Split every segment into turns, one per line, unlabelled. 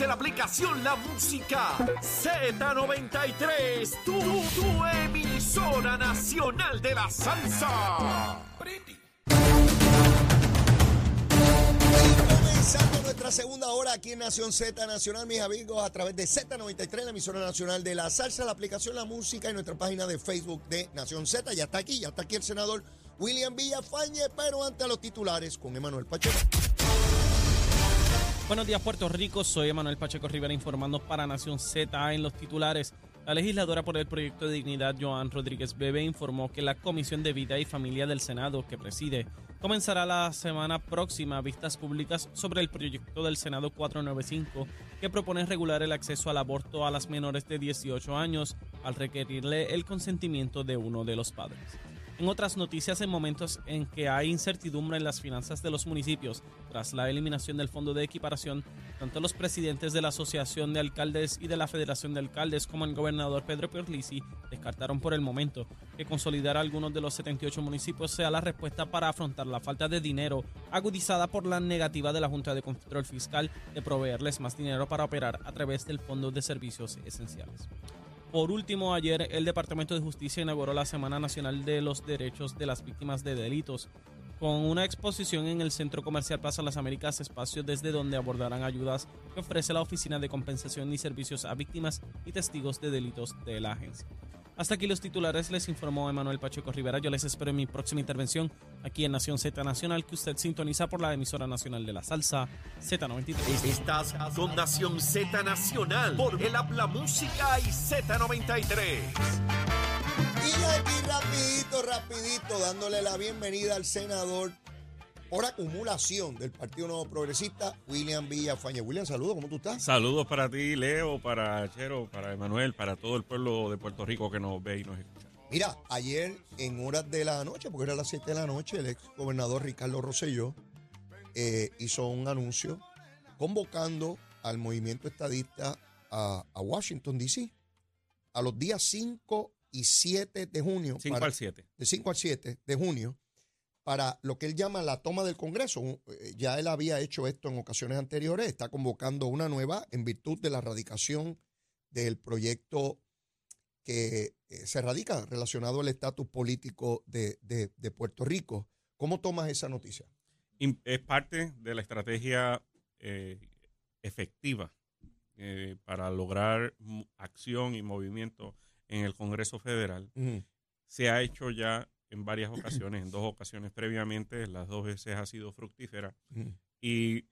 de la aplicación La Música Z93. Tu, tu emisora nacional de la salsa.
Comenzando nuestra segunda hora aquí en Nación Z Nacional, mis amigos, a través de Z93, la emisora nacional de la salsa, la aplicación La Música y nuestra página de Facebook de Nación Z. Ya está aquí, ya está aquí el senador William Villafañe, pero ante los titulares con Emanuel Pacheco.
Buenos días, Puerto Rico. Soy Emanuel Pacheco Rivera informando para Nación Z en los titulares. La legisladora por el proyecto de dignidad, Joan Rodríguez Bebe, informó que la Comisión de Vida y Familia del Senado, que preside, comenzará la semana próxima vistas públicas sobre el proyecto del Senado 495, que propone regular el acceso al aborto a las menores de 18 años al requerirle el consentimiento de uno de los padres. En otras noticias, en momentos en que hay incertidumbre en las finanzas de los municipios tras la eliminación del fondo de equiparación, tanto los presidentes de la Asociación de Alcaldes y de la Federación de Alcaldes como el gobernador Pedro Pierluisi descartaron por el momento que consolidar algunos de los 78 municipios sea la respuesta para afrontar la falta de dinero agudizada por la negativa de la Junta de Control Fiscal de proveerles más dinero para operar a través del Fondo de Servicios Esenciales. Por último, ayer el Departamento de Justicia inauguró la Semana Nacional de los Derechos de las Víctimas de Delitos, con una exposición en el Centro Comercial Plaza Las Américas, espacio desde donde abordarán ayudas que ofrece la Oficina de Compensación y Servicios a Víctimas y Testigos de Delitos de la agencia. Hasta aquí los titulares, les informó Emanuel Pacheco Rivera. Yo les espero en mi próxima intervención aquí en Nación Z Nacional, que usted sintoniza por la emisora nacional de la salsa Z93.
Estás con Nación Z Nacional por el Habla Música y Z93.
Y aquí rapidito, rapidito, dándole la bienvenida al senador por acumulación del Partido Nuevo Progresista, William Villafañe. William, saludos, ¿cómo tú estás?
Saludos para ti, Leo, para Chero, para Emanuel, para todo el pueblo de Puerto Rico que nos ve y nos escucha.
Mira, ayer en horas de la noche, porque era las 7 de la noche, el ex gobernador Ricardo Rosselló eh, hizo un anuncio convocando al movimiento estadista a, a Washington, D.C. a los días 5 y 7 de junio.
5
para-
al 7.
de 5 al 7 de junio para lo que él llama la toma del Congreso. Eh, Ya él había hecho esto en ocasiones anteriores, está convocando una nueva en virtud de la erradicación del proyecto que eh, se radica relacionado al estatus político de, de- de Puerto Rico. ¿Cómo tomas esa noticia?
Es parte de la estrategia eh, efectiva eh, para lograr acción y movimiento en el Congreso Federal. Se ha hecho ya en varias ocasiones, en dos ocasiones previamente, las dos veces ha sido fructífera. y,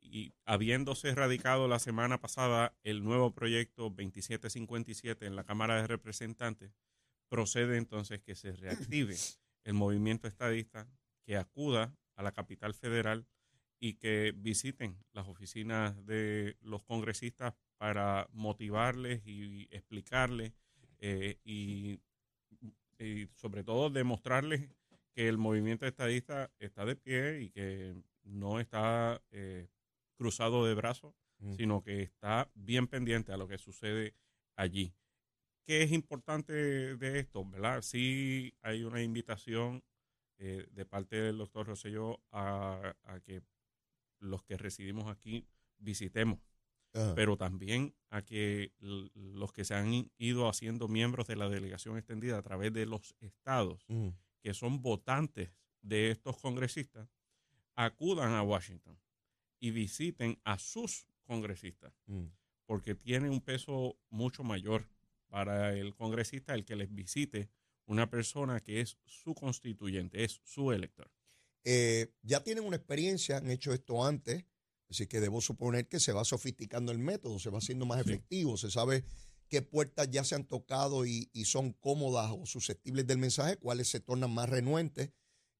y habiéndose radicado la semana pasada el nuevo proyecto 2757 en la Cámara de Representantes, procede entonces que se reactive el movimiento estadista, que acuda a la capital federal y que visiten las oficinas de los congresistas para motivarles y explicarles eh, y, y sobre todo demostrarles que el movimiento estadista está de pie y que no está eh, cruzado de brazos,
Mm.
sino que está bien pendiente a lo que sucede allí. ¿Qué es importante de esto? ¿verdad? Sí hay una invitación eh, de parte del doctor Rosselló a, a que los que residimos aquí visitemos,
Ajá.
pero también a que los que se han ido haciendo miembros de la delegación extendida a través de los estados
Ujú.
que son votantes de estos congresistas acudan a Washington y visiten a sus congresistas,
Mm.
porque tiene un peso mucho mayor para el congresista el que les visite una persona que es su constituyente, es su elector.
Eh, ya tienen una experiencia, han hecho esto antes, así que debo suponer que se va sofisticando el método, se va haciendo más
Sí.
efectivo, se sabe qué puertas ya se han tocado y, y son cómodas o susceptibles del mensaje, cuáles se tornan más renuentes.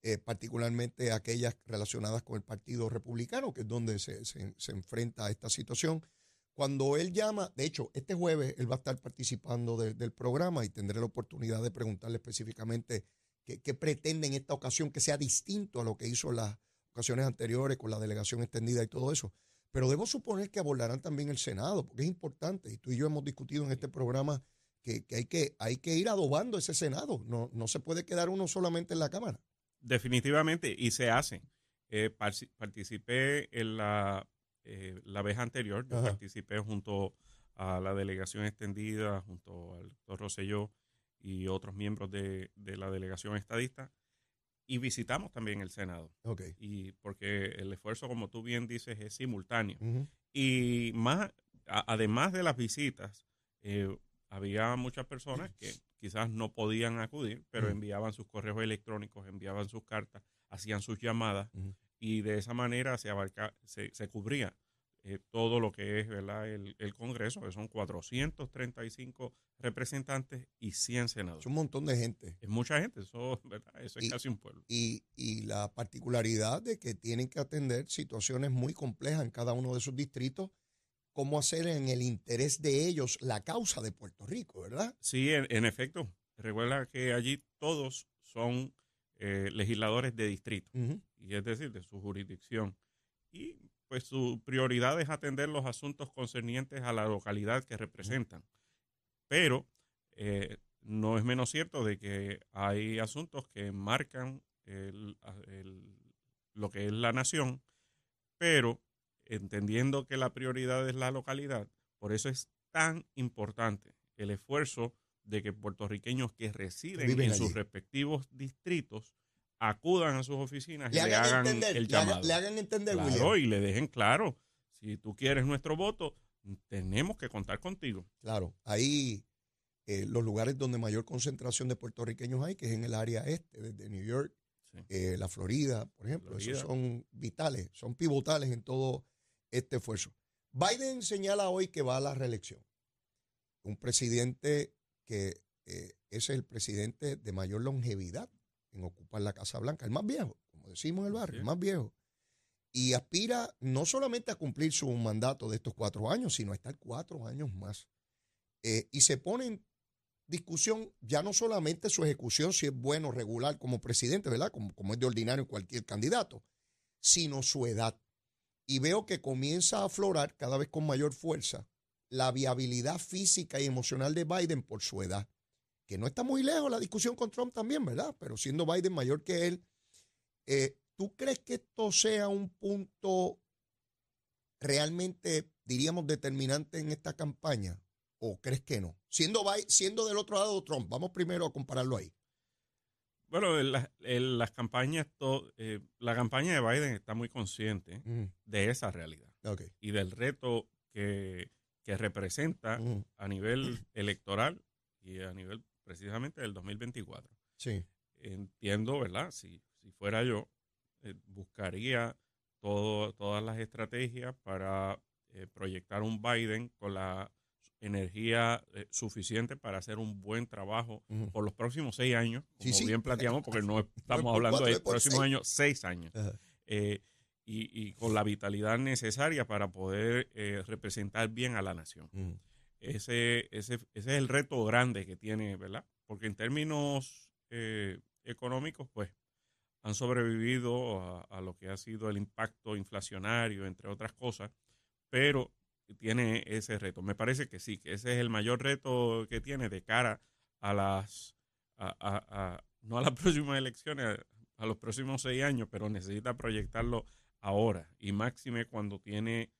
eh, particularmente aquellas relacionadas con el Partido Republicano, que es donde se, se- se enfrenta a esta situación. Cuando él llama, de hecho, este jueves él va a estar participando de- del programa y tendré la oportunidad de preguntarle específicamente qué, qué pretende en esta ocasión que sea distinto a lo que hizo las ocasiones anteriores con la delegación extendida y todo eso. Pero debo suponer que abordarán también el Senado, porque es importante, y tú y yo hemos discutido en este programa que, que hay, que hay que ir adobando ese Senado, no, no se puede quedar uno solamente en la Cámara.
Definitivamente, y se hace. Eh, participé en la, eh, la vez anterior, yo participé junto a la delegación extendida, junto al doctor Rosselló y otros miembros de, de la delegación estadista, y visitamos también el Senado.
Ok.
Y porque el esfuerzo, como tú bien dices, es simultáneo. Y más, a- además de las visitas, eh, había muchas personas que quizás no podían acudir, pero enviaban sus correos electrónicos, enviaban sus cartas, hacían sus llamadas y de esa manera se abarca, se, se cubría eh, todo lo que es ¿verdad? El, el Congreso, que son 435 representantes y 100 senadores.
Es un montón de gente.
Es mucha gente, eso, ¿verdad? eso es
Y-
casi un pueblo.
Y, y la particularidad de que tienen que atender situaciones muy complejas en cada uno de sus distritos, cómo hacer en el interés de ellos la causa de Puerto Rico, ¿verdad?
Sí, en, en efecto. Recuerda que allí todos son eh, legisladores de distrito, y es decir, de su jurisdicción. Y pues su prioridad es atender los asuntos concernientes a la localidad que representan. Pero eh, no es menos cierto de que hay asuntos que marcan el- el- lo que es la nación, pero entendiendo que la prioridad es la localidad, por eso es tan importante el esfuerzo de que puertorriqueños que residen
Viven
en
allí.
sus respectivos distritos acudan a sus oficinas
Le
y le
hagan, entender,
el
le, hagan-
llamado.
le hagan entender,
Claro,
William.
y le dejen claro, si tú quieres nuestro voto, tenemos que contar contigo.
Claro, ahí eh, los lugares donde mayor concentración de puertorriqueños hay, que es en el área este, desde New York,
Sí.
eh, la Florida, por ejemplo, esos son vitales, son pivotales en todo este esfuerzo. Biden señala hoy que va a la reelección. Un presidente que eh, es el presidente de mayor longevidad en ocupar la Casa Blanca, el más viejo, como decimos en el barrio, el más viejo. Y aspira no solamente a cumplir su mandato de estos cuatro años, sino a estar cuatro años más. Eh, y se pone en discusión ya no solamente su ejecución, si es bueno, regular como presidente, ¿verdad? Como, como es de ordinario cualquier candidato, sino su edad. Y veo que comienza a aflorar cada vez con mayor fuerza la viabilidad física y emocional de Biden por su edad. Que no está muy lejos la discusión con Trump también, ¿verdad? Pero siendo Biden mayor que él, eh, ¿tú crees que esto sea un punto realmente, diríamos, determinante en esta campaña? ¿O crees que no? Siendo, Bi- siendo del otro lado Trump, vamos primero a compararlo ahí.
Bueno, en la- en las campañas, to- eh, la campaña de Biden está muy consciente
Ujú,
de esa realidad y del reto que, que representa
Ujú,
a nivel electoral y a nivel precisamente del 2024.
Sí.
Entiendo, ¿verdad? Si, si fuera yo, eh, buscaría todo, todas las estrategias para eh, proyectar un Biden con la energía eh, suficiente para hacer un buen trabajo por los próximos seis años, como
sí.
bien planteamos, porque no estamos hablando de próximos años, seis años. Eh, y, y con la vitalidad necesaria para poder eh, representar bien a la nación. Ese, ese, ese es el reto grande que tiene, ¿verdad? Porque en términos eh, económicos, pues, han sobrevivido a, lo que ha sido el impacto inflacionario, entre otras cosas, pero tiene ese reto. Me parece que sí, que ese es el mayor reto que tiene de cara a las, a, a- no a las próximas elecciones, a los próximos seis años, pero necesita proyectarlo ahora y máxime cuando tiene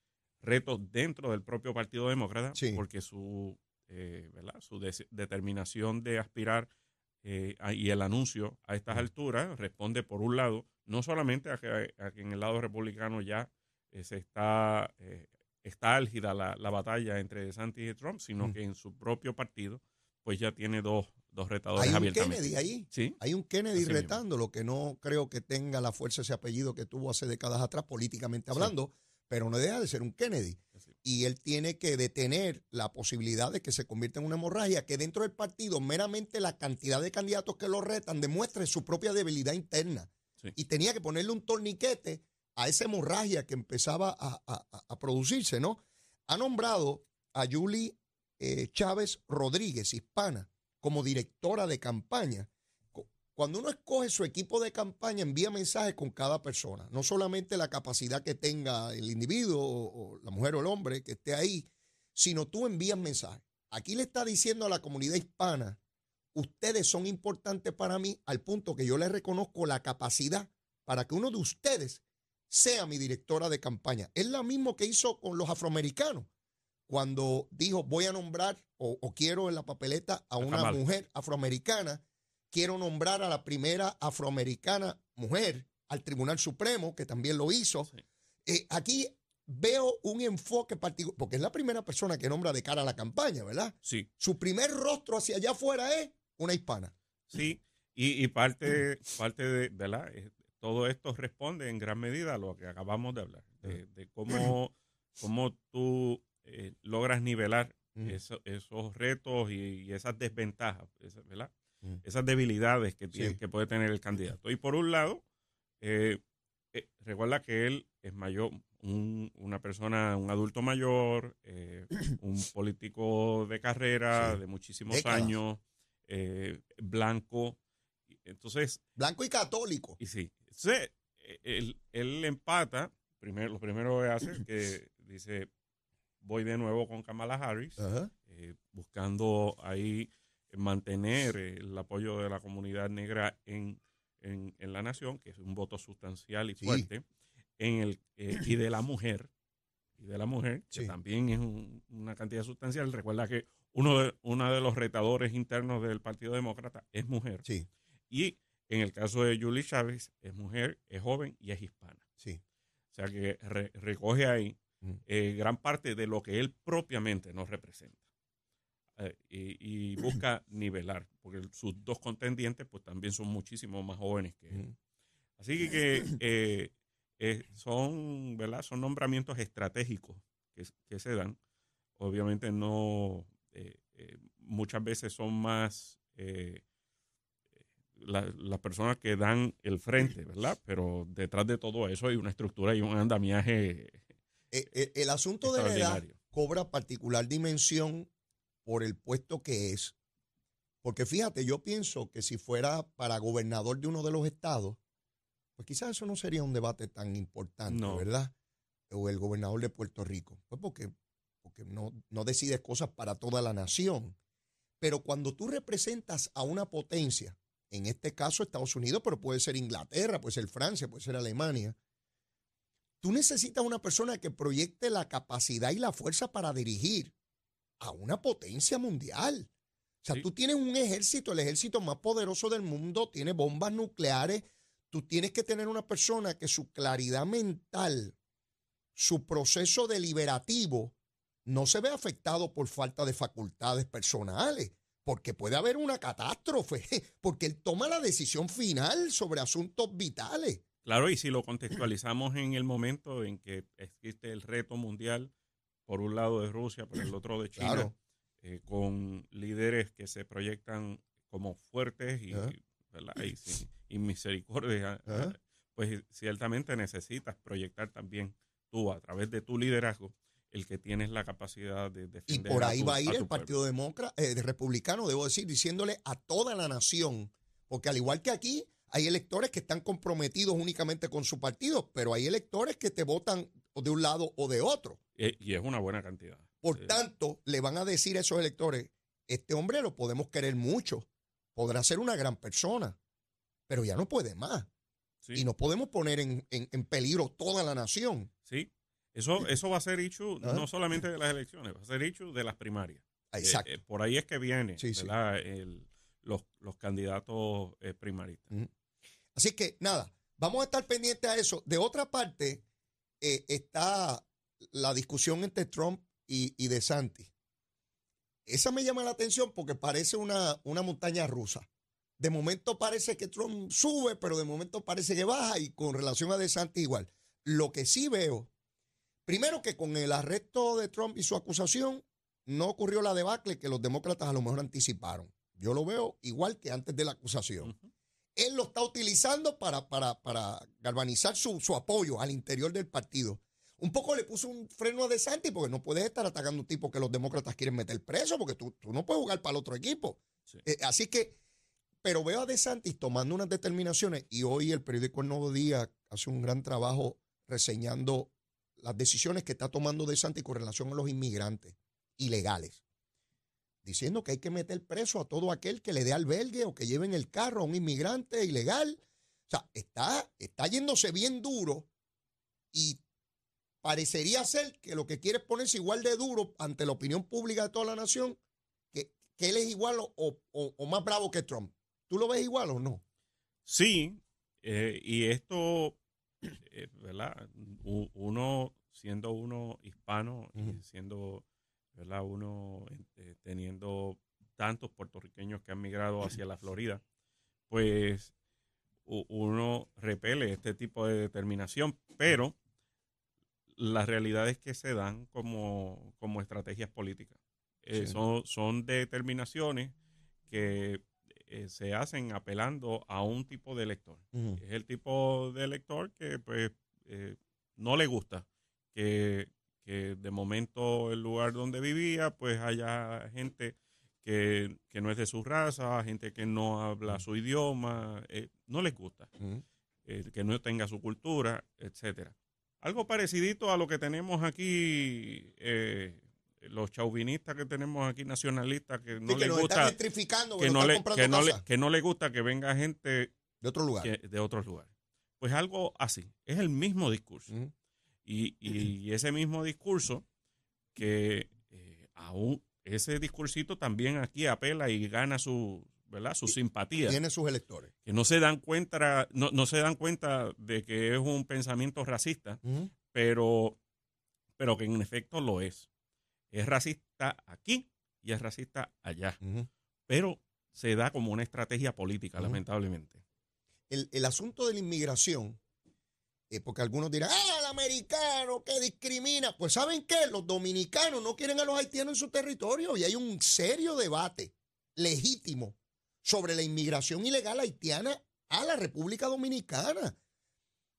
retos dentro del propio Partido Demócrata,
Sí.
porque su, eh, ¿verdad? su des- determinación de aspirar eh, y el anuncio a estas alturas responde, por un lado, no solamente a que, a que en el lado republicano ya eh, se está, eh, está álgida la, la batalla entre DeSantis y Trump, sino
Mm.
que en su propio partido, pues ya tiene dos, dos retadores
Hay un. Kennedy ahí.
Sí,
Hay un Kennedy
Así mismo.
retando, lo que no creo que tenga la fuerza ese apellido que tuvo hace décadas atrás, políticamente
Sí.
Pero no deja de ser un Kennedy. Y él tiene que detener la posibilidad de que se convierta en una hemorragia, que dentro del partido meramente la cantidad de candidatos que lo retan demuestre su propia debilidad interna.
Sí.
Y tenía que ponerle un torniquete a esa hemorragia que empezaba a, a- a producirse, ¿no? Ha nombrado a Julie eh, Chávez Rodríguez, hispana, como directora de campaña. Cu- Cuando uno escoge su equipo de campaña, envía mensajes con cada persona, no solamente la capacidad que tenga el individuo o, o la mujer o el hombre que esté ahí, sino tú envías mensajes. Aquí le está diciendo a la comunidad hispana, ustedes son importantes para mí al punto que yo les reconozco la capacidad para que uno de ustedes sea mi directora de campaña. Es lo mismo que hizo con los afroamericanos, cuando dijo voy a nombrar o, o quiero en la papeleta a una mujer afroamericana, quiero nombrar a la primera afroamericana mujer al Tribunal Supremo, que también lo hizo.
Sí.
Eh, aquí veo un enfoque particular, porque es la primera persona que nombra de cara a la campaña, ¿verdad?
Sí,
Su primer rostro hacia allá afuera es una hispana.
sí. Y, y parte, parte de, ¿verdad? Eh, Todo esto responde en gran medida a lo que acabamos de hablar, de, de cómo, cómo tú eh, logras nivelar eso- esos retos y, y esas desventajas, ¿verdad?
Mm.
Esas debilidades que, tiene,
Sí.
que puede tener el candidato. Y por un lado, eh, eh, recuerda que él es mayor, un- una persona, un adulto mayor, eh, un político de carrera
Sí.
de muchísimos
Décadas.
años, eh, blanco. Entonces,
Blanco y católico.
y sí, entonces, él, él empata, primero, lo primero que hace es que dice, voy de nuevo con Kamala Harris, buscando ahí mantener el apoyo de la comunidad negra en, en, en la nación, que es un voto sustancial y
Sí.
fuerte, en el, eh, y de la mujer, y de la mujer, que también es un- una cantidad sustancial. Recuerda que uno de, uno de los retadores internos del Partido Demócrata es mujer.
Sí,
Y en el caso de Julie Chávez, es mujer, es joven y es hispana.
sí.
O sea que re- recoge ahí
Mm.
eh, gran parte de lo que él propiamente nos representa. Eh, y, y busca nivelar, porque sus dos contendientes pues también son muchísimo más jóvenes que él.
Mm.
Así que eh, eh, son, ¿verdad? son nombramientos estratégicos que, que se dan. Obviamente no, muchas veces son más eh, la- las personas que dan el frente, ¿verdad? Pero detrás de todo eso hay una estructura y un andamiaje
eh, el asunto de la edad cobra particular dimensión por el puesto que es. Porque fíjate, yo pienso que si fuera para gobernador de uno de los estados, pues quizás eso no sería un debate tan importante,
No.
¿verdad? O el gobernador de Puerto Rico. Pues porque, porque no, no decides cosas para toda la nación. Pero cuando tú representas a una potencia, en este caso Estados Unidos, pero puede ser Inglaterra, puede ser Francia, puede ser Alemania, tú necesitas una persona que proyecte la capacidad y la fuerza para dirigir a una potencia mundial. O sea,
Sí.
tú tienes un ejército, el ejército más poderoso del mundo, tiene bombas nucleares. Tú tienes que tener una persona que su claridad mental, su proceso deliberativo, no se ve afectado por falta de facultades personales, porque puede haber una catástrofe, porque él toma la decisión final sobre asuntos vitales.
Claro, y si lo contextualizamos en el momento en que existe el reto mundial, por un lado de Rusia, por el otro de China,
Claro.
eh, con líderes que se proyectan como fuertes y, y, y misericordia,
Ajá.
pues ciertamente necesitas proyectar también tú, a través de tu liderazgo, el que tienes la capacidad de
Y
defender.
por
a
ahí
tu-
va a ir el. Partido Demócrata, eh, de Republicano, debo decir, diciéndole a toda la nación, porque al igual que aquí, hay electores que están comprometidos únicamente con su partido, pero hay electores que te votan de un lado o de otro.
Eh, y es una buena cantidad.
Por
Eh,
tanto, le van a decir a esos electores, este hombre lo podemos querer mucho, podrá ser una gran persona, pero ya no puede más.
sí.
Y no podemos poner en, en- en peligro toda la nación.
Sí, eso, eso va a ser
Ajá.
no solamente de las elecciones, va a ser issue de las primarias. Eh,
Exacto.
eh, por ahí es que viene
Sí,
los, los candidatos eh, primaristas.
Así que nada, vamos a estar pendientes a eso. De otra parte, eh, está la discusión entre Trump y, y DeSantis. Esa me llama la atención porque parece una, una montaña rusa. De momento parece que Trump sube, pero de momento parece que baja y con relación a DeSantis igual. Lo que sí veo, primero que con el arresto de Trump y su acusación, no ocurrió la debacle que los demócratas a lo mejor anticiparon. Yo lo veo igual que antes de la acusación. Él lo está utilizando para, para, para galvanizar su, su apoyo al interior del partido. Un poco le puso un freno a DeSantis porque no puedes estar atacando a un tipo que los demócratas quieren meter preso porque tú, tú no puedes jugar para el otro equipo.
Sí.
Eh, así que, pero veo a DeSantis tomando unas determinaciones y hoy el periódico El Nuevo Día hace un gran trabajo reseñando las decisiones que está tomando DeSantis con relación a los inmigrantes ilegales. Diciendo que hay que meter preso a todo aquel que le dé albergue o que lleve en el carro a un inmigrante ilegal. O sea, está, está yéndose bien duro y parecería ser que lo que quiere es ponerse igual de duro ante la opinión pública de toda la nación, que, que él es igual o, o- o más bravo que Trump. ¿Tú lo ves igual o no?
Sí, eh, y esto, eh, ¿verdad? Uno, siendo uno hispano y siendo, ¿verdad? Uno eh, teniendo tantos puertorriqueños que han migrado hacia la Florida, pues uno repele este tipo de determinación, pero la realidad es que se dan como, como estrategias políticas. Eh,
Sí.
son, son determinaciones que eh, se hacen apelando a un tipo de elector. Es el tipo de elector que pues eh, no le gusta que, que de momento el lugar donde vivía pues haya gente que, que no es de su raza, gente que no habla su idioma, no les gusta, eh, que no tenga su cultura, etcétera. Algo parecidito a lo que tenemos aquí, eh, los chauvinistas que tenemos aquí, nacionalistas, que no
Sí, que
les
nos
gusta,
que,
no, le, que, no le, que no le gusta que venga gente
de otro lugar.
que- de otros lugares. Pues algo así, es el mismo discurso. Y, y ese mismo discurso que eh, aún ese discursito también aquí apela y gana su, ¿verdad? su simpatía.
Tiene sus electores.
Que no se dan cuenta, no, no se dan cuenta de que es un pensamiento racista, pero, pero que en efecto lo es. Es racista aquí y es racista allá. Pero se da como una estrategia política, lamentablemente.
el, el asunto de la inmigración, eh, porque algunos dirán, ah, el americano que discrimina. Pues ¿saben qué? Los dominicanos no quieren a los haitianos en su territorio y hay un serio debate legítimo sobre la inmigración ilegal haitiana a la República Dominicana.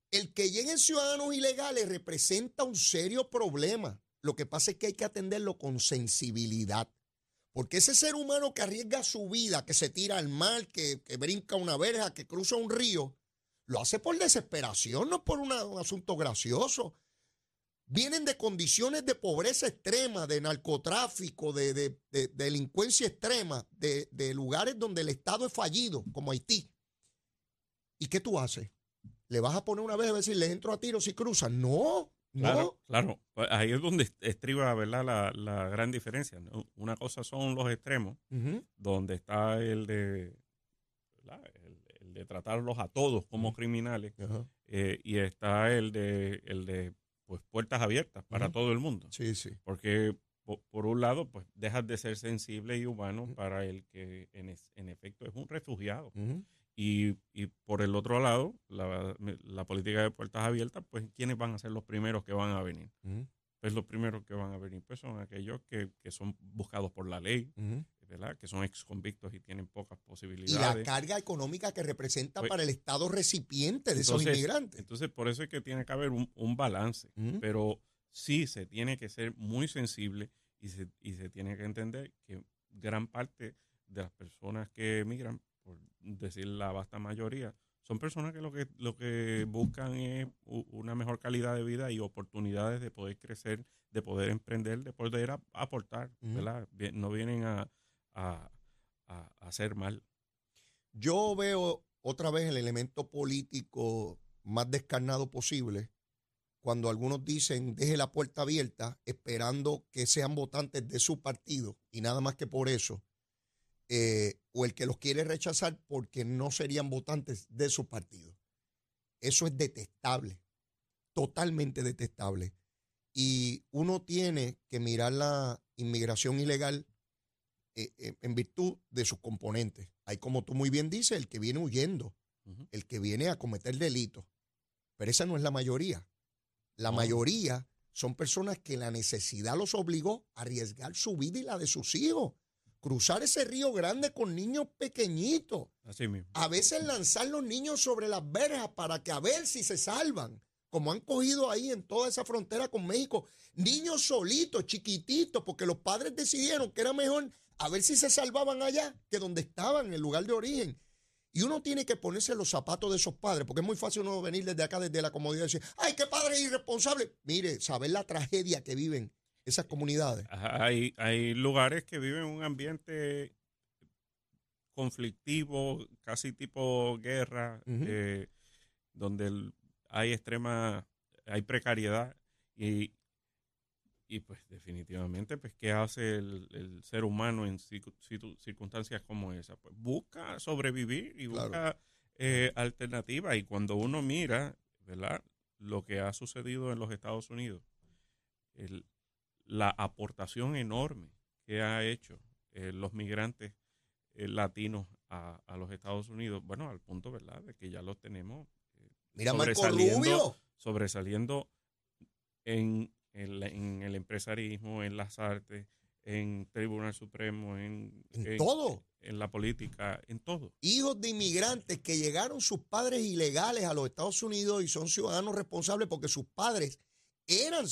El que lleguen ciudadanos ilegales representa un serio problema. Lo que pasa es que hay que atenderlo con sensibilidad. Porque ese ser humano que arriesga su vida, que se tira al mar, que, que brinca una verja, que cruza un río, lo hace por desesperación, no por un asunto gracioso. Vienen de condiciones de pobreza extrema, de narcotráfico, de, de- de delincuencia extrema, de, de lugares donde el Estado es fallido, como Haití. ¿Y qué tú haces? ¿Le vas a poner una vez a si les entro a tiro si cruzan? No,
Claro,
no.
claro. Pues Ahí es donde estriba ¿verdad? La, la gran diferencia. ¿no? Una cosa son los extremos, donde está el de, el, el de tratarlos a todos como criminales, eh, y está el de, el de pues, puertas abiertas para todo el mundo.
Sí, sí.
Porque, po- por un lado, pues dejas de ser sensible y humano para el que en, es- en efecto es un refugiado. Y, y por el otro lado, la, la política de puertas abiertas, pues ¿quiénes van a ser los primeros que van a venir? Pues los primeros que van a venir pues son aquellos que, que son buscados por la ley. ¿Verdad? Que son ex convictos y tienen pocas
y la
posibilidades.
carga económica que representa
Pues,
para el Estado recipiente de esos
entonces-
inmigrantes.
Entonces, por eso es que tiene que haber un, un balance. Pero sí se tiene que ser muy sensible y se, y se tiene que entender que gran parte de las personas que emigran, por decir la vasta mayoría, son personas que lo que lo que buscan es una mejor calidad de vida y oportunidades de poder crecer, de poder emprender, de poder aportar,
Ujú.
¿verdad? Bien- No vienen a, a, hacer mal.
Yo veo otra vez el elemento político más descarnado posible cuando algunos dicen deje la puerta abierta esperando que sean votantes de su partido y nada más que por eso, eh, o el que los quiere rechazar porque no serían votantes de su partido. Eso es detestable, totalmente detestable. Y uno tiene que mirar la inmigración ilegal eh, eh, en virtud de sus componentes. Hay, como tú muy bien dices, el que viene huyendo, el que viene a cometer delitos. Pero esa no es la mayoría. La mayoría son personas que la necesidad los obligó a arriesgar su vida y la de sus hijos, cruzar ese río grande con niños pequeñitos.
Así mismo.
A veces lanzar los niños sobre las verjas para que a ver si se salvan. Como han cogido ahí en toda esa frontera con México. Niños solitos, chiquititos, porque los padres decidieron que era mejor a ver si se salvaban allá que donde estaban, en el lugar de origen. Y uno tiene que ponerse los zapatos de esos padres, porque es muy fácil uno venir desde acá, desde la comodidad, y decir, ay, qué padre irresponsable. Mire, saber la tragedia que viven esas comunidades.
Hay, hay lugares que viven un ambiente conflictivo, casi tipo guerra, eh, donde hay extrema, hay precariedad y, y pues definitivamente, pues ¿qué hace el, el ser humano en circunstancias como esa? Pues busca sobrevivir y
Claro.
busca eh, alternativas y cuando uno mira, ¿verdad? Lo que ha sucedido en los Estados Unidos, el- la aportación enorme que ha hecho eh, los migrantes eh, latinos a, a los Estados Unidos, bueno, al punto, ¿verdad?, de que ya los tenemos
Mira, Marco
sobresaliendo-
Rubio.
sobresaliendo en, el- en el empresarismo, en las artes, en Tribunal Supremo, en,
En todo.
en la política, en todo.
hijos de inmigrantes que llegaron sus padres ilegales a los Estados Unidos y son ciudadanos responsables porque sus padres eran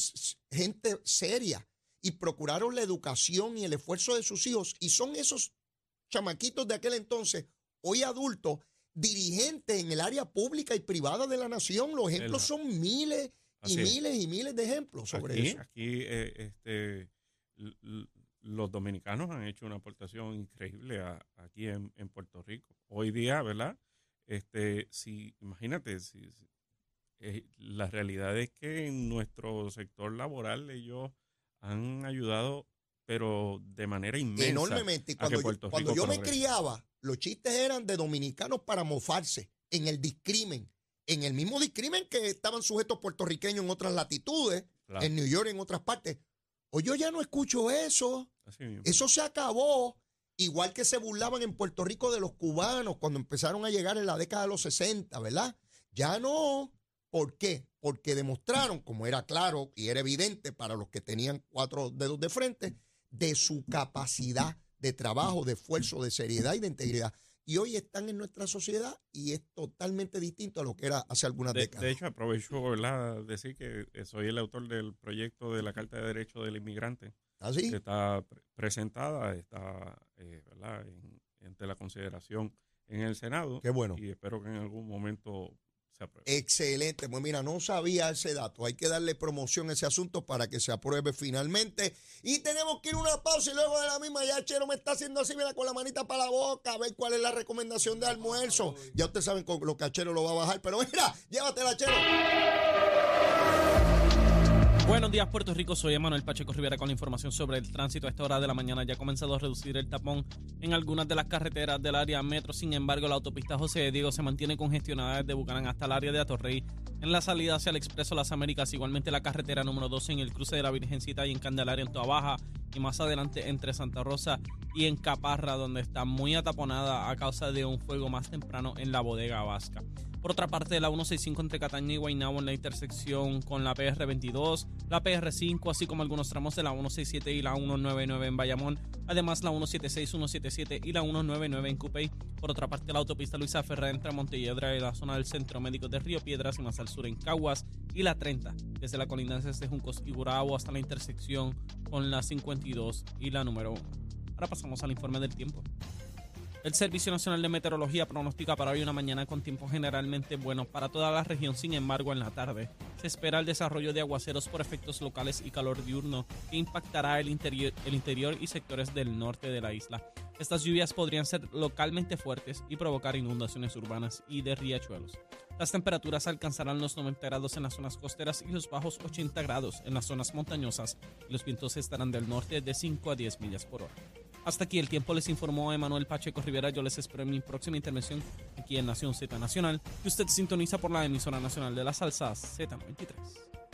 gente seria y procuraron la educación y el esfuerzo de sus hijos y son esos chamaquitos de aquel entonces, hoy adultos, dirigentes en el área pública y privada de la nación. Los ejemplos son miles y
es.
miles y miles de ejemplos sobre
aquí,
eso.
aquí eh, este, los dominicanos han hecho una aportación increíble a- aquí en, en Puerto Rico. Hoy día, ¿verdad? Este, si, imagínate, si, si- eh, la realidad es que en nuestro sector laboral ellos han ayudado, pero de manera inmensa.
Enormemente. Y
a que
cuando, yo, cuando
Rico
yo me criaba, los chistes eran de dominicanos para mofarse en el discrimen. En el mismo discrimen que estaban sujetos puertorriqueños en otras latitudes,
Claro,
en New York, en otras partes. Hoy yo ya no escucho eso. Eso se acabó. Igual que se burlaban en Puerto Rico de los cubanos cuando empezaron a llegar en la década de los 60, ¿verdad? Ya no. ¿Por qué? Porque demostraron, como era claro y era evidente para los que tenían cuatro dedos de frente, de su capacidad de trabajo, de esfuerzo, de seriedad y de integridad. Y hoy están en nuestra sociedad y es totalmente distinto a lo que era hace algunas
De,
décadas.
de hecho, aprovecho ¿verdad? decir que soy el autor del proyecto de la Carta de Derechos del Inmigrante.
¿Así?
que está pre- presentada, está eh, ¿verdad? En, ante la consideración en el Senado
Qué bueno.
y espero que en algún momento se apruebe.
Excelente. Pues mira, no sabía ese dato. Hay que darle promoción a ese asunto para que se apruebe finalmente. Y tenemos que ir a una pausa y luego de la misma ya Chero me está haciendo así, mira, con la manita para la boca, a ver cuál es la recomendación de almuerzo. Ya ustedes saben con lo que a Chero lo va a bajar, pero mira, llévatela, Chero.
Buenos días, Puerto Rico. Soy Emanuel Pacheco Rivera con la información sobre el tránsito. A esta hora de la mañana ya ha comenzado a reducir el tapón en algunas de las carreteras del área metro. Sin embargo, la autopista José de Diego se mantiene congestionada desde Bucanán hasta el área de Atorrey. En la salida hacia el Expreso Las Américas, igualmente la carretera número 12 en el cruce de la Virgencita y en Candelaria en Toa Baja. Y más adelante entre Santa Rosa y en Caparra, donde está muy ataponada a causa de un fuego más temprano en la bodega Vasca. Por otra parte, la 165 entre Cataña y Guaynabo en la intersección con la PR22, la PR5, así como algunos tramos de la 167 y la 199 en Bayamón, además la 176, 177 y la 199 en Cupey. Por otra parte, la autopista Luisa Ferrer entre Montelledra y la zona del Centro Médico de Río Piedras y más al sur en Caguas, y la 30 desde la colindancia de Juncos y Gurabo hasta la intersección con la 52 y la número 1. Ahora pasamos al informe del tiempo. El Servicio Nacional de Meteorología pronostica para hoy una mañana con tiempo generalmente bueno para toda la región. Sin embargo, en la tarde se espera el desarrollo de aguaceros por efectos locales y calor diurno que impactará el interior, el interior y sectores del norte de la isla. Estas lluvias podrían ser localmente fuertes y provocar inundaciones urbanas y de riachuelos. Las temperaturas alcanzarán los 90 grados en las zonas costeras y los bajos 80 grados en las zonas montañosas los vientos estarán del norte de 5 a 10 millas por hora. Hasta aquí el tiempo les informó Emanuel Pacheco Rivera. Yo les espero en mi próxima intervención aquí en Nación Z Nacional, que usted sintoniza por la emisora nacional de la salsa Z93.